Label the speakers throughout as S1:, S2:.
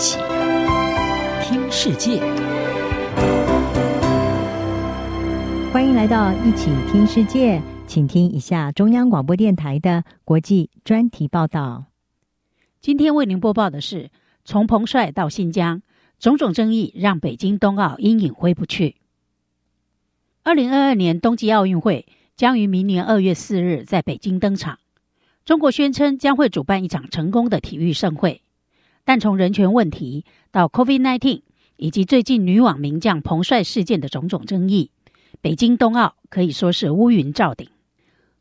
S1: 起听世界，
S2: 欢迎来到一起听世界，请听一下中央广播电台的国际专题报道。
S3: 今天为您播报的是：从彭帅到新疆，种种争议让北京冬奥阴影挥不去。二零二二年冬季奥运会将于明年二月四日在北京登场。中国宣称将会主办一场成功的体育盛会，但从人权问题到 COVID-19 以及最近女网名将彭帅事件的种种争议，北京冬奥可以说是乌云罩顶。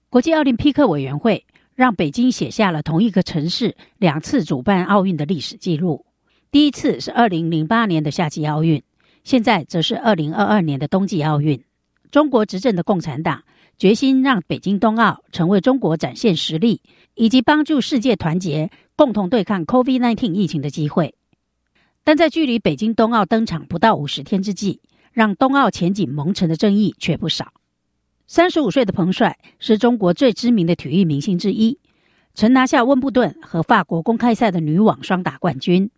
S3: 国际奥林匹克委员会让北京写下了同一个城市两次主办奥运的历史记录，第一次是二零零八年的夏季奥运，现在则是二零二二年的冬季奥运。中国执政的共产党。决心让北京冬奥成为中国展现实力以及帮助世界团结、共同对抗 COVID-19 疫情的机会。但在距离北京冬奥登场不到五十天之际，让冬奥前景蒙尘的争议却不少。三十五岁的彭帅是中国最知名的体育明星之一，曾拿下温布顿和法国公开赛的女网双打冠军，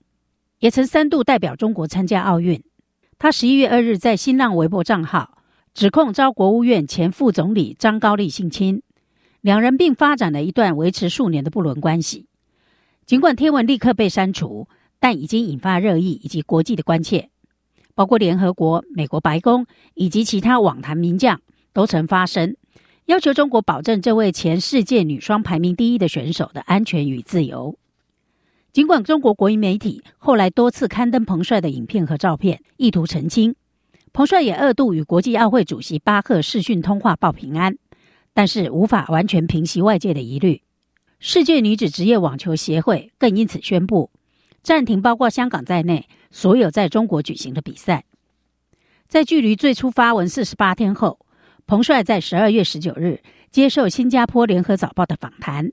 S3: 也曾三度代表中国参加奥运。他十一月二日在新浪微博账号。指控遭国务院前副总理张高丽性侵，两人并发展了一段维持数年的不伦关系。尽管贴文立刻被删除，但已经引发热议以及国际的关切，包括联合国、美国白宫以及其他网坛名将都曾发声，要求中国保证这位前世界女双排名第一的选手的安全与自由。尽管中国国营媒体后来多次刊登彭帅的影片和照片，意图澄清。彭帅也二度与国际奥会主席巴赫视讯通话报平安，但是无法完全平息外界的疑虑。世界女子职业网球协会更因此宣布暂停包括香港在内所有在中国举行的比赛。在距离最初发文四十八天后，彭帅在十二月十九日接受新加坡联合早报的访谈，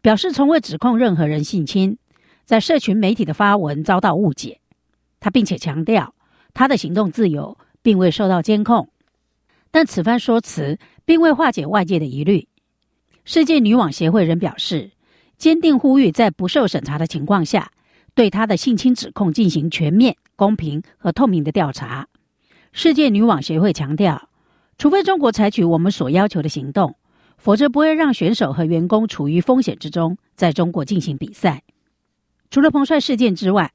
S3: 表示从未指控任何人性侵，在社群媒体的发文遭到误解。他并且强调他的行动自由。并未受到监控，但此番说辞并未化解外界的疑虑。世界女网协会仍表示，坚定呼吁在不受审查的情况下，对她的性侵指控进行全面、公平和透明的调查。世界女网协会强调，除非中国采取我们所要求的行动，否则不会让选手和员工处于风险之中，在中国进行比赛。除了彭帅事件之外，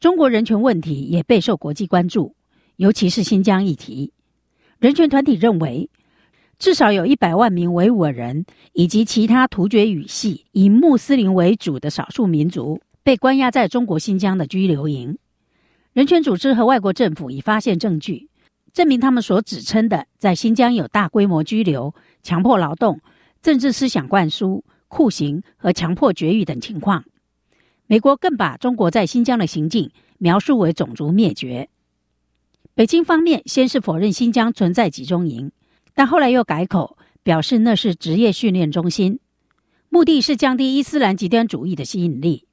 S3: 中国人权问题也备受国际关注。尤其是新疆议题，人权团体认为，至少有一百万名维吾尔人以及其他突厥语系以穆斯林为主的少数民族被关押在中国新疆的拘留营。人权组织和外国政府已发现证据，证明他们所指称的在新疆有大规模拘留、强迫劳动、政治思想灌输、酷刑和强迫绝育等情况。美国更把中国在新疆的行径描述为种族灭绝。北京方面先是否认新疆存在集中营，但后来又改口，表示那是职业训练中心，目的是降低伊斯兰极端主义的吸引力。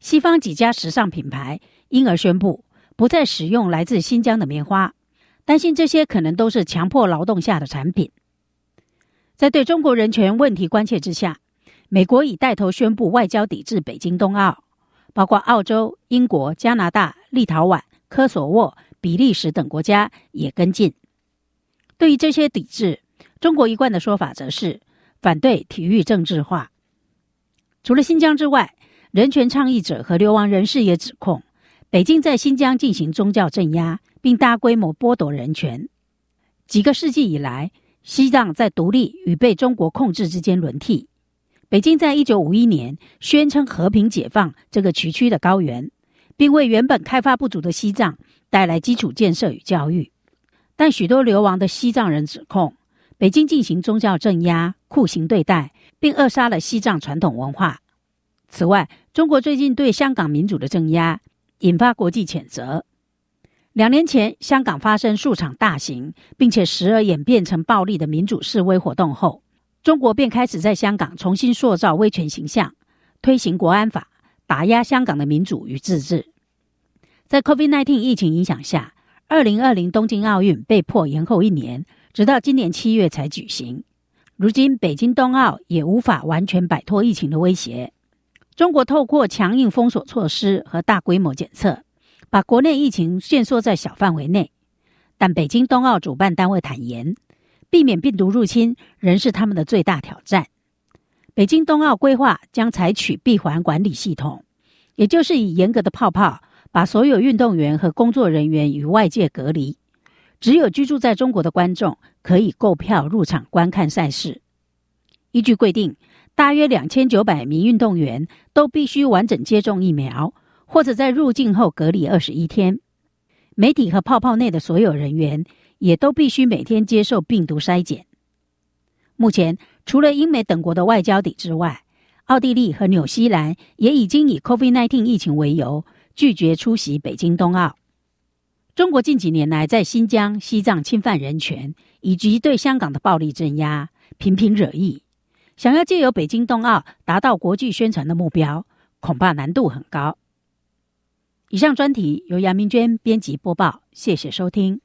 S3: 西方几家时尚品牌因而宣布不再使用来自新疆的棉花，担心这些可能都是强迫劳动下的产品。在对中国人权问题关切之下，美国已带头宣布外交抵制北京冬奥，包括澳洲、英国、加拿大、立陶宛、科索沃。比利时等国家也跟进。对于这些抵制，中国一贯的说法则是反对体育政治化。除了新疆之外，人权倡议者和流亡人士也指控北京在新疆进行宗教镇压，并大规模剥夺人权。几个世纪以来，西藏在独立与被中国控制之间轮替。北京在一九五一年宣称和平解放这个崎岖的高原，并为原本开发不足的西藏。带来基础建设与教育，但许多流亡的西藏人指控北京进行宗教镇压、酷刑对待，并扼杀了西藏传统文化。此外，中国最近对香港民主的镇压引发国际谴责。两年前，香港发生数场大型并且时而演变成暴力的民主示威活动后，中国便开始在香港重新塑造威权形象，推行国安法，打压香港的民主与自治。在 COVID-19 疫情影响下，二零二零东京奥运被迫延后一年，直到今年七月才举行。如今，北京冬奥也无法完全摆脱疫情的威胁。中国透过强硬封锁措施和大规模检测，把国内疫情限缩在小范围内。但北京冬奥主办单位坦言，避免病毒入侵仍是他们的最大挑战。北京冬奥规划将采取闭环管理系统，也就是以严格的泡泡把所有运动员和工作人员与外界隔离，只有居住在中国的观众可以购票入场观看赛事。依据规定，大约两千九百名运动员都必须完整接种疫苗，或者在入境后隔离二十一天。媒体和泡泡内的所有人员也都必须每天接受病毒筛检。目前，除了英美等国的外交抵制外，奥地利和纽西兰也已经以 COVID-19 疫情为由拒绝出席北京冬奥。中国近几年来在新疆、西藏侵犯人权，以及对香港的暴力镇压，频频惹意。想要借由北京冬奥达到国际宣传的目标，恐怕难度很高。以上专题由杨明娟编辑播报，谢谢收听。